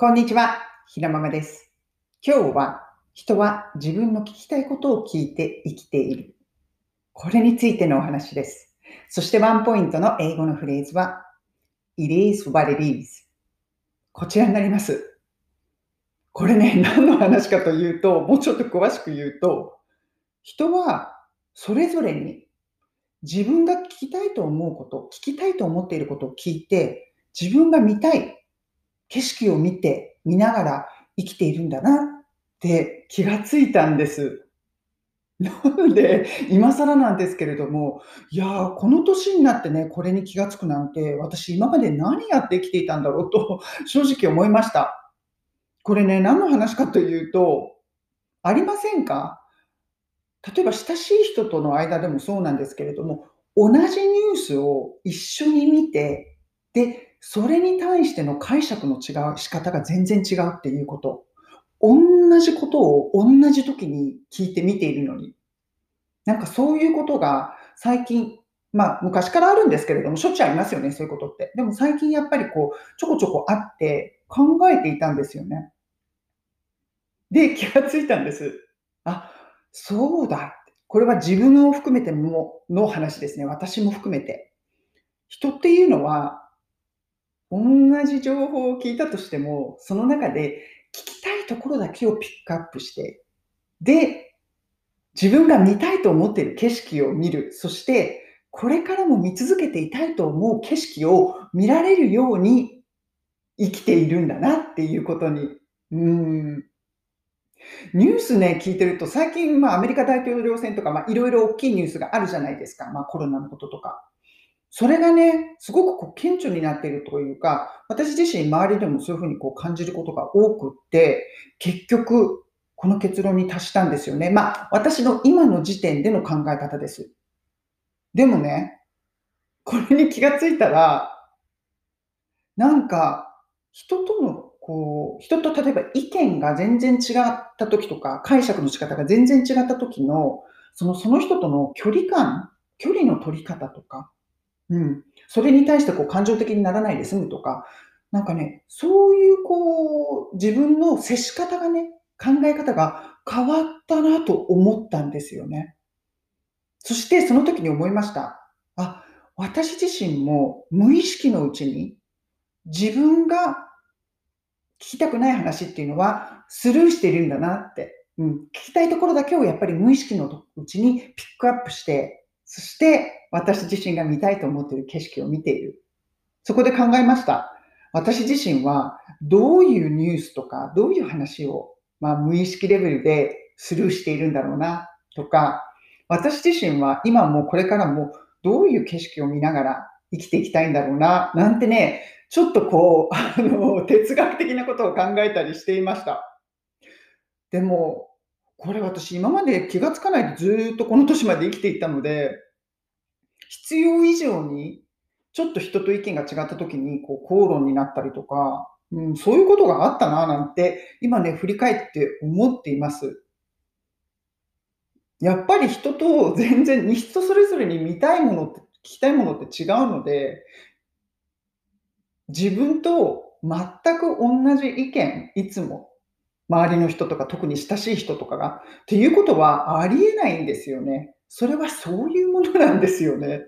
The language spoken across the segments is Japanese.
こんにちは、ひなままです。今日は人は自分の聞きたいことを聞いて生きている。これについてのお話です。そしてワンポイントの英語のフレーズは It is what it is こちらになります。これね、何の話かというと、もうちょっと詳しく言うと、人はそれぞれに自分が聞きたいと思うこと、聞きたいと思っていることを聞いて、自分が見たい景色を見て、見ながら生きているんだなって気がついたんです。なので、今更なんですけれども、いやー、この年になってね、これに気がつくなんて、私今まで何やって生きていたんだろうと正直思いました。これね、何の話かというと、ありませんか？例えば親しい人との間でもそうなんですけれども、同じニュースを一緒に見て、で、それに対しての解釈の違う仕方が全然違うっていうこと。同じことを同じ時に聞いて見ているのに。なんかそういうことが最近、まあ昔からあるんですけれども、しょっちゅうありますよね、そういうことって。でも最近やっぱりこう、ちょこちょこあって考えていたんですよね。で、気がついたんです。あ、そうだ。これは自分を含めてもの話ですね。私も含めて。人っていうのは、同じ情報を聞いたとしても、その中で聞きたいところだけをピックアップして、で、自分が見たいと思っている景色を見る。そして、これからも見続けていたいと思う景色を見られるように生きているんだなっていうことに。うん。ニュースね、聞いてると、最近、まあ、アメリカ大統領選とか、まあ、いろいろ大きいニュースがあるじゃないですか。まあ、コロナのこととか。それがね、すごくこう顕著になっているというか、私自身周りでもそういうふうにこう感じることが多くって、結局、この結論に達したんですよね。まあ、私の今の時点での考え方です。でもね、これに気がついたら、なんか、人との、こう、人と例えば意見が全然違った時とか、解釈の仕方が全然違った時の、その、その人との距離感、距離の取り方とか、うん。それに対してこう感情的にならないで済むとか、なんかね、そういうこう、自分の接し方がね、考え方が変わったなと思ったんですよね。そしてその時に思いました。あ、私自身も無意識のうちに自分が聞きたくない話っていうのはスルーしているんだなって。うん、聞きたいところだけをやっぱり無意識のうちにピックアップして、そして私自身が見たいと思っている景色を見ている。そこで考えました。私自身はどういうニュースとか、どういう話を、まあ、無意識レベルでスルーしているんだろうなとか、私自身は今もこれからもどういう景色を見ながら生きていきたいんだろうな、なんてね、ちょっとこう、あの、哲学的なことを考えたりしていました。でも、これ私今まで気がつかないでずっとこの年まで生きていたので、必要以上にちょっと人と意見が違った時にこう口論になったりとか、うん、そういうことがあったななんて今ね、振り返って思っています。やっぱり人と全然、人それぞれに見たいものって、聞きたいものって違うので、自分と全く同じ意見、いつも、周りの人とか特に親しい人とかが、っていうことはありえないんですよね。それはそういうものなんですよね。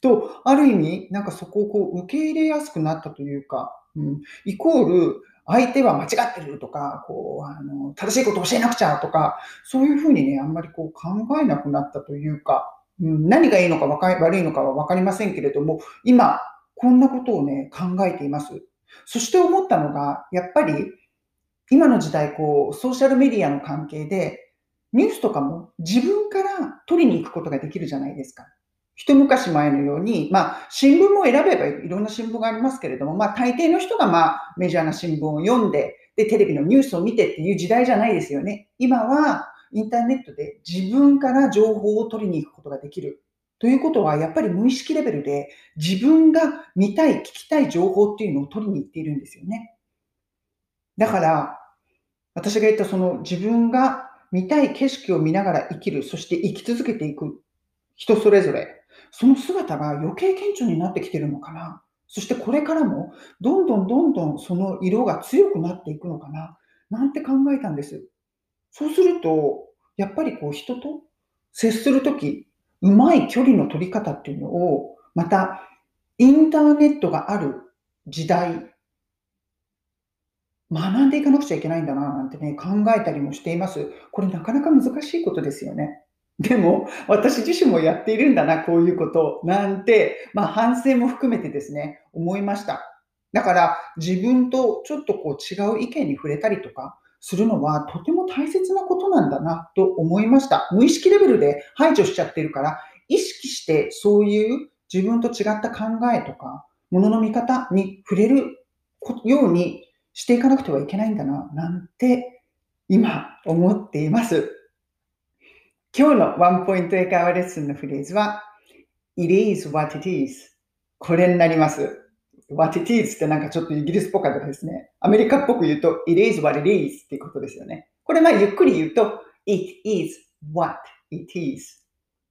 と、ある意味、なんかそこをこう受け入れやすくなったというか、うん、イコール、相手は間違ってるとか、こう、あの、正しいこと教えなくちゃとか、そういうふうにね、あんまりこう考えなくなったというか、うん、何がいいのかわか悪いのかはわかりませんけれども、今、こんなことをね、考えています。そして思ったのが、やっぱり、今の時代、こう、ソーシャルメディアの関係で、ニュースとかも自分から取りに行くことができるじゃないですか。一昔前のように、まあ、新聞も選べばいろんな新聞がありますけれども、まあ、大抵の人が、まあ、メジャーな新聞を読んで、で、テレビのニュースを見てっていう時代じゃないですよね。今は、インターネットで自分から情報を取りに行くことができる。ということは、やっぱり無意識レベルで自分が見たい、聞きたい情報っていうのを取りに行っているんですよね。だから、私が言ったその自分が見たい景色を見ながら生きる、そして生き続けていく人それぞれ、その姿が余計顕著になってきてるのかなそしてこれからもどんどんどんどんその色が強くなっていくのかななんて考えたんです。そうすると、やっぱりこう人と接するとき、うまい距離の取り方っていうのを、またインターネットがある時代、学んでいかなくちゃいけないんだななんてね、考えたりもしています。これなかなか難しいことですよね。でも、私自身もやっているんだな、こういうこと、なんて、まあ反省も含めてですね、思いました。だから自分とちょっとこう違う意見に触れたりとかするのはとても大切なことなんだなと思いました。無意識レベルで排除しちゃってるから、意識してそういう自分と違った考えとか、ものの見方に触れるようにしていかなくてはいけないんだな、なんて今思っています。今日のワンポイント英会話レッスンのフレーズは It is what it is これになります。what it is ってなんかちょっとイギリスっぽかったですね。アメリカっぽく言うと It is what it is っていうことですよね。これまあゆっくり言うと It is what it is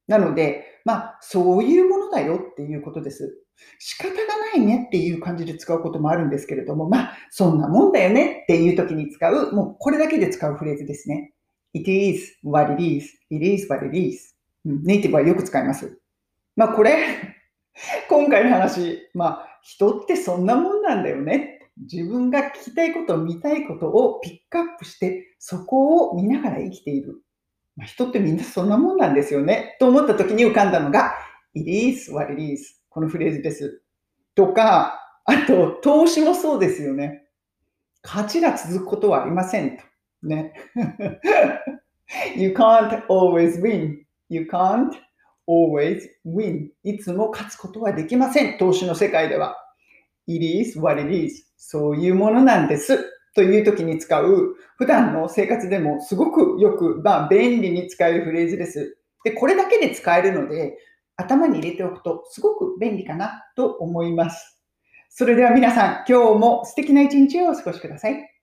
なので、まあそういうものだよっていうことです。仕方がないねっていう感じで使うこともあるんですけれども、まあそんなもんだよねっていう時に使う、もうこれだけで使うフレーズですね。It is what it is. It is what it is. ネイティブはよく使います。まあこれ、今回の話、まあ人ってそんなもんなんだよね。自分が聞きたいこと、見たいことをピックアップして、そこを見ながら生きている。まあ、人ってみんなそんなもんなんですよね。と思った時に浮かんだのが、It is what it is. このフレーズです。とか、あと、投資もそうですよね。価値が続くことはありませんと。ね。you can't always win. You can't always win. いつも勝つことはできません。投資の世界では。It is what it is. そういうものなんです。という時に使う、普段の生活でもすごくよく、まあ、便利に使えるフレーズです。で、これだけで使えるので、頭に入れておくとすごく便利かなと思います。それでは皆さん、今日も素敵な一日をお過ごしください。